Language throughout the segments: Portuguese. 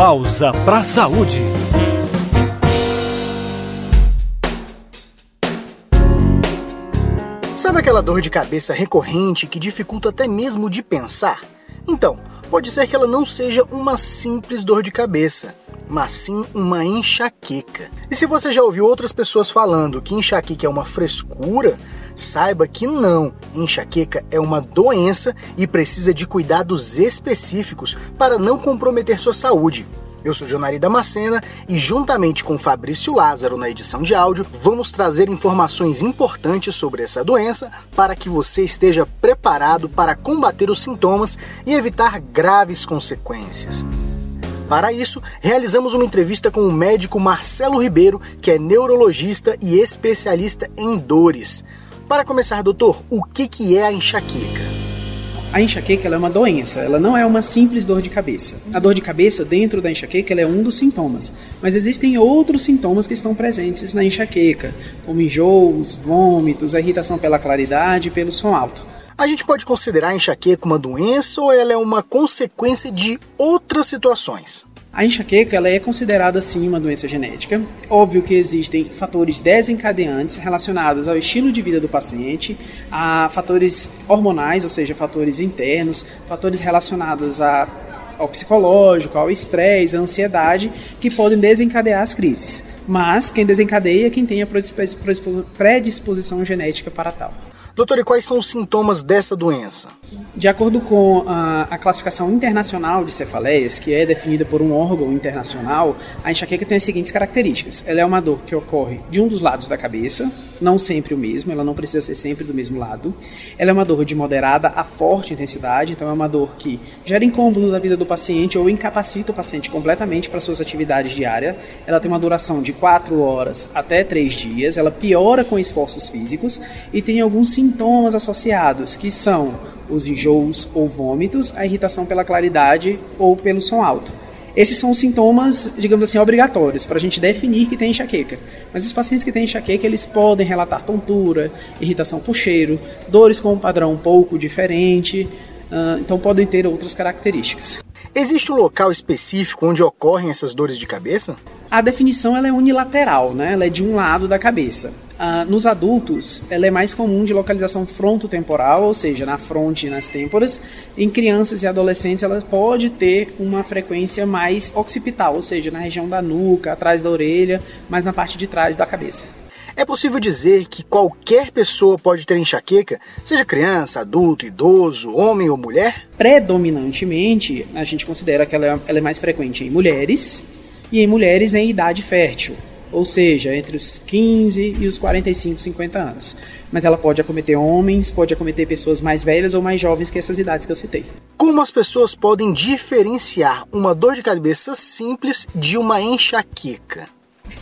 pausa para saúde. Sabe aquela dor de cabeça recorrente que dificulta até mesmo de pensar? Então, pode ser que ela não seja uma simples dor de cabeça, mas sim uma enxaqueca. E se você já ouviu outras pessoas falando que enxaqueca é uma frescura, saiba que não. Enxaqueca é uma doença e precisa de cuidados específicos para não comprometer sua saúde. Eu sou Jonari Damascena e, juntamente com Fabrício Lázaro na edição de áudio, vamos trazer informações importantes sobre essa doença para que você esteja preparado para combater os sintomas e evitar graves consequências. Para isso, realizamos uma entrevista com o médico Marcelo Ribeiro, que é neurologista e especialista em dores. Para começar, doutor, o que, que é a enxaqueca? A enxaqueca é uma doença, ela não é uma simples dor de cabeça. A dor de cabeça, dentro da enxaqueca, é um dos sintomas, mas existem outros sintomas que estão presentes na enxaqueca, como enjoos, vômitos, a irritação pela claridade e pelo som alto. A gente pode considerar a enxaqueca uma doença ou ela é uma consequência de outras situações? A enxaqueca ela é considerada sim uma doença genética. Óbvio que existem fatores desencadeantes relacionados ao estilo de vida do paciente, a fatores hormonais, ou seja, fatores internos, fatores relacionados a, ao psicológico, ao estresse, à ansiedade, que podem desencadear as crises. Mas quem desencadeia é quem tem a predisposição genética para tal. Doutor, e quais são os sintomas dessa doença? De acordo com a, a, classificação internacional de cefaleias, que é definida por um órgão internacional, a enxaqueca tem as seguintes características. Ela é uma dor que ocorre de um dos lados da cabeça, não sempre o mesmo, ela não precisa ser sempre do mesmo lado. Ela é uma dor de moderada a forte intensidade, então é uma dor que gera incômodo na vida do paciente ou incapacita o paciente completamente para suas atividades diárias. Ela tem uma duração de 4 horas até 3 dias, ela piora com esforços físicos e tem alguns sintomas associados, que são os enjoos ou vômitos, a irritação pela claridade ou pelo som alto. Esses são os sintomas, digamos assim, obrigatórios para a gente definir que tem enxaqueca. Mas os pacientes que têm enxaqueca, eles podem relatar tontura, irritação por cheiro, dores com um padrão um pouco diferente, uh, então podem ter outras características. Existe um local específico onde ocorrem essas dores de cabeça? A definição ela é unilateral, né? ela é de um lado da cabeça. Uh, nos adultos, ela é mais comum de localização frontotemporal, ou seja, na fronte e nas têmporas. Em crianças e adolescentes, ela pode ter uma frequência mais occipital, ou seja, na região da nuca, atrás da orelha, mas na parte de trás da cabeça. É possível dizer que qualquer pessoa pode ter enxaqueca, seja criança, adulto, idoso, homem ou mulher? Predominantemente, a gente considera que ela é, ela é mais frequente em mulheres e em mulheres em idade fértil ou seja, entre os 15 e os 45, 50 anos. Mas ela pode acometer homens, pode acometer pessoas mais velhas ou mais jovens que essas idades que eu citei. Como as pessoas podem diferenciar uma dor de cabeça simples de uma enxaqueca?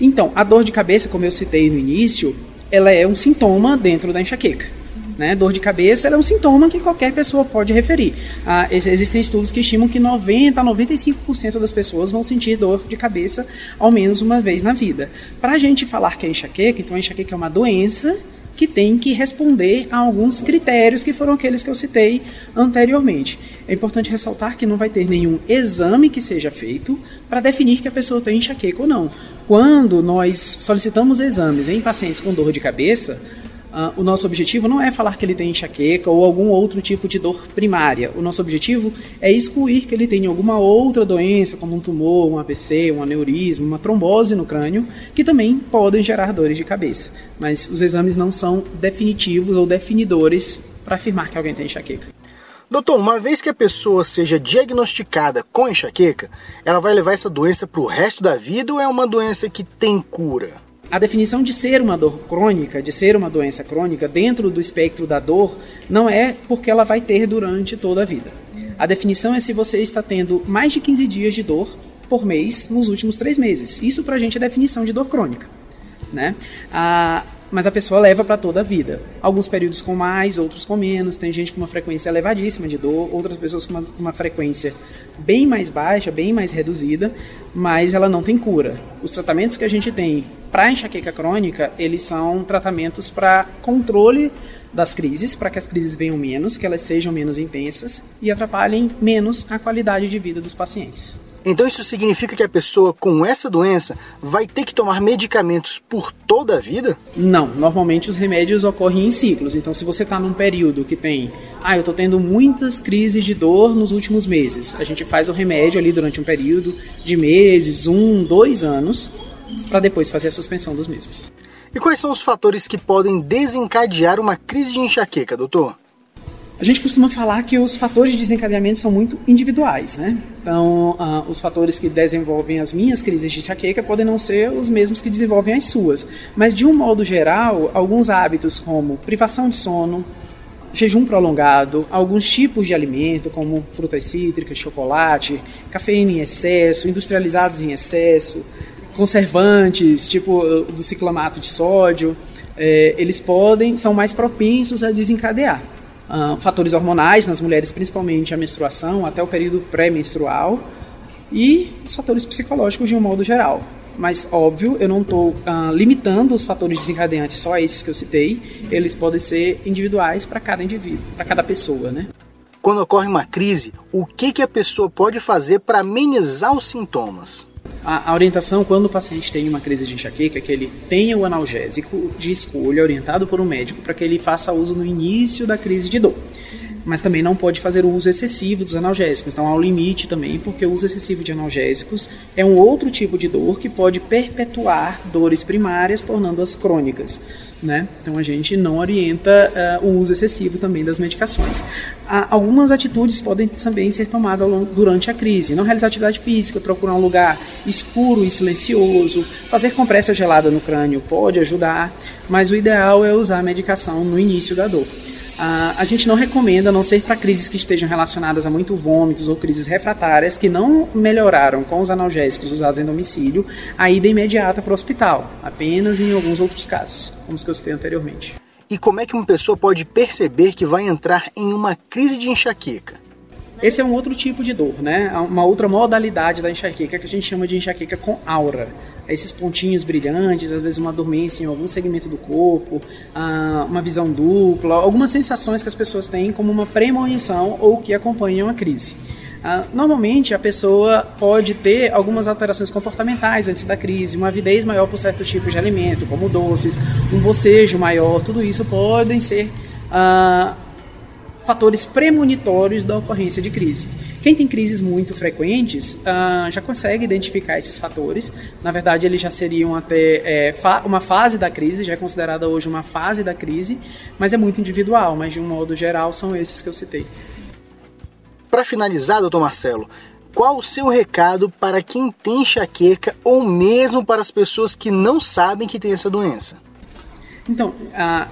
Então, a dor de cabeça, como eu citei no início, ela é um sintoma dentro da enxaqueca. Né? Dor de cabeça é um sintoma que qualquer pessoa pode referir. Ah, existem estudos que estimam que 90 a 95% das pessoas vão sentir dor de cabeça ao menos uma vez na vida. Para a gente falar que é enxaqueca, então a enxaqueca é uma doença que tem que responder a alguns critérios que foram aqueles que eu citei anteriormente. É importante ressaltar que não vai ter nenhum exame que seja feito para definir que a pessoa tem enxaqueca ou não. Quando nós solicitamos exames em pacientes com dor de cabeça, Uh, o nosso objetivo não é falar que ele tem enxaqueca ou algum outro tipo de dor primária. O nosso objetivo é excluir que ele tenha alguma outra doença, como um tumor, um AVC, um aneurisma, uma trombose no crânio, que também podem gerar dores de cabeça. Mas os exames não são definitivos ou definidores para afirmar que alguém tem enxaqueca. Doutor, uma vez que a pessoa seja diagnosticada com enxaqueca, ela vai levar essa doença para o resto da vida ou é uma doença que tem cura? A definição de ser uma dor crônica, de ser uma doença crônica, dentro do espectro da dor, não é porque ela vai ter durante toda a vida. A definição é se você está tendo mais de 15 dias de dor por mês nos últimos três meses. Isso para a gente é definição de dor crônica. Né? A, mas a pessoa leva para toda a vida. Alguns períodos com mais, outros com menos. Tem gente com uma frequência elevadíssima de dor, outras pessoas com uma, uma frequência bem mais baixa, bem mais reduzida, mas ela não tem cura. Os tratamentos que a gente tem para enxaqueca crônica, eles são tratamentos para controle das crises, para que as crises venham menos, que elas sejam menos intensas e atrapalhem menos a qualidade de vida dos pacientes. Então isso significa que a pessoa com essa doença vai ter que tomar medicamentos por toda a vida? Não, normalmente os remédios ocorrem em ciclos. Então se você está num período que tem, ah, eu estou tendo muitas crises de dor nos últimos meses, a gente faz o remédio ali durante um período de meses, um, dois anos, para depois fazer a suspensão dos mesmos. E quais são os fatores que podem desencadear uma crise de enxaqueca, doutor? A gente costuma falar que os fatores de desencadeamento são muito individuais, né? Então, uh, os fatores que desenvolvem as minhas crises de enxaqueca podem não ser os mesmos que desenvolvem as suas. Mas, de um modo geral, alguns hábitos como privação de sono, jejum prolongado, alguns tipos de alimento, como frutas cítricas, chocolate, cafeína em excesso, industrializados em excesso, conservantes, tipo do ciclamato de sódio, é, eles podem, são mais propensos a desencadear. Uh, fatores hormonais nas mulheres, principalmente a menstruação, até o período pré-menstrual, e os fatores psicológicos de um modo geral. Mas, óbvio, eu não estou uh, limitando os fatores desencadeantes só a esses que eu citei, eles podem ser individuais para cada indivíduo, para cada pessoa, né? Quando ocorre uma crise, o que, que a pessoa pode fazer para amenizar os sintomas? A, orientação quando o paciente tem uma crise de enxaqueca é que ele tenha o analgésico de escolha orientado por um médico para que ele faça uso no início da crise de dor mas também não pode fazer o uso excessivo dos analgésicos. Então há um limite também, porque o uso excessivo de analgésicos é um outro tipo de dor que pode perpetuar dores primárias, tornando-as crônicas. Né? Então a gente não orienta uh, o uso excessivo também das medicações. Há algumas atitudes podem também ser tomadas durante a crise. Não realizar atividade física, procurar um lugar escuro e silencioso, fazer compressa gelada no crânio pode ajudar, mas o ideal é usar a medicação no início da dor. Uh, a gente não recomenda, a não ser para crises que estejam relacionadas a muito vômitos ou crises refratárias que não melhoraram com os analgésicos usados em domicílio, a ida imediata para o hospital, apenas em alguns outros casos, como os que eu citei anteriormente. E como é que uma pessoa pode perceber que vai entrar em uma crise de enxaqueca? Esse é um outro tipo de dor, né? Uma outra modalidade da enxaqueca que a gente chama de enxaqueca com aura esses pontinhos brilhantes, às vezes uma dormência em algum segmento do corpo, ah, uma visão dupla, algumas sensações que as pessoas têm como uma premonição ou que acompanham a crise. Uh, normalmente a pessoa pode ter algumas alterações comportamentais antes da crise, uma avidez maior por certos tipos de alimento, como doces, um bocejo maior, tudo isso podem ser uh, fatores premonitórios da ocorrência de crise. Quem tem crises muito frequentes uh, já consegue identificar esses fatores. Na verdade, eles já seriam até é, fa uma fase da crise, já é considerada hoje uma fase da crise, mas é muito individual. Mas de um modo geral, são esses que eu citei. Para finalizar, doutor Marcelo, qual o seu recado para quem tem enxaqueca ou mesmo para as pessoas que não sabem que tem essa doença? Então,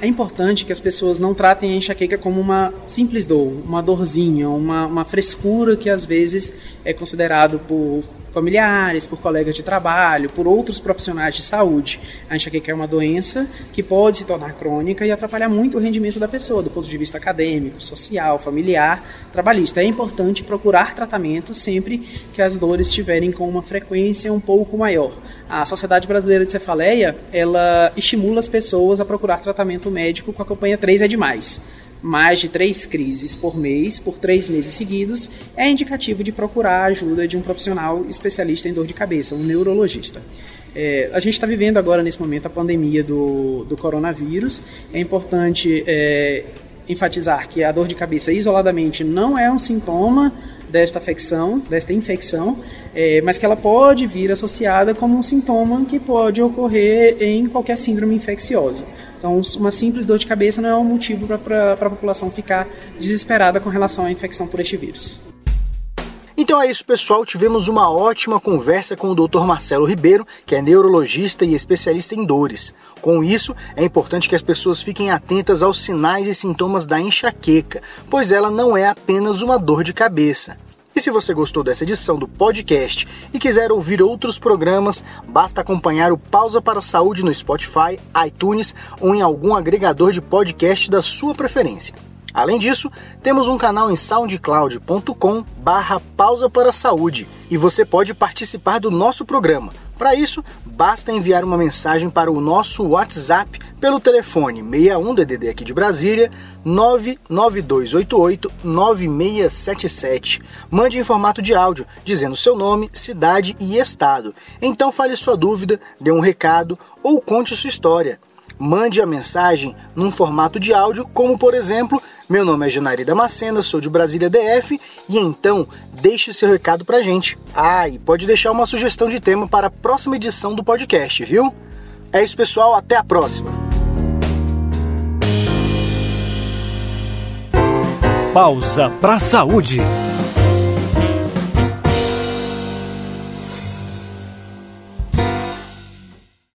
é importante que as pessoas não tratem a enxaqueca como uma simples dor, uma dorzinha, uma, uma frescura que às vezes é considerado por familiares, por colegas de trabalho, por outros profissionais de saúde. A enxaqueca é uma doença que pode se tornar crônica e atrapalhar muito o rendimento da pessoa, do ponto de vista acadêmico, social, familiar, trabalhista. É importante procurar tratamento sempre que as dores estiverem com uma frequência um pouco maior. A Sociedade Brasileira de Cefaleia, ela estimula as pessoas a procurar tratamento médico com a campanha 3 é demais mais de três crises por mês, por três meses seguidos, é indicativo de procurar a ajuda de um profissional especialista em dor de cabeça, um neurologista. É, a gente está vivendo agora, nesse momento, a pandemia do, do coronavírus. É importante é, enfatizar que a dor de cabeça isoladamente não é um sintoma desta afecção, desta infecção, é, mas que ela pode vir associada como um sintoma que pode ocorrer em qualquer síndrome infecciosa. Então, uma simples dor de cabeça não é um motivo para a população ficar desesperada com relação à infecção por este vírus. Então é isso, pessoal. Tivemos uma ótima conversa com o Dr. Marcelo Ribeiro, que é neurologista e especialista em dores. Com isso, é importante que as pessoas fiquem atentas aos sinais e sintomas da enxaqueca, pois ela não é apenas uma dor de cabeça. E se você gostou dessa edição do podcast e quiser ouvir outros programas, basta acompanhar o Pausa para a Saúde no Spotify, iTunes ou em algum agregador de podcast da sua preferência. Além disso, temos um canal em soundcloud.com barra pausa para a saúde e você pode participar do nosso programa Para isso, basta enviar uma mensagem para o nosso WhatsApp pelo telefone 61 DDD aqui de Brasília 99288 9677. Mande em formato de áudio, dizendo seu nome, cidade e estado. Então fale sua dúvida, dê um recado ou conte sua história. Mande a mensagem num formato de áudio, como por exemplo, meu nome é Janari Damascena, sou de Brasília DF, e então deixe seu recado pra gente. Ah, e pode deixar uma sugestão de tema para a próxima edição do podcast, viu? É isso, pessoal, até a próxima. Pausa para a saúde.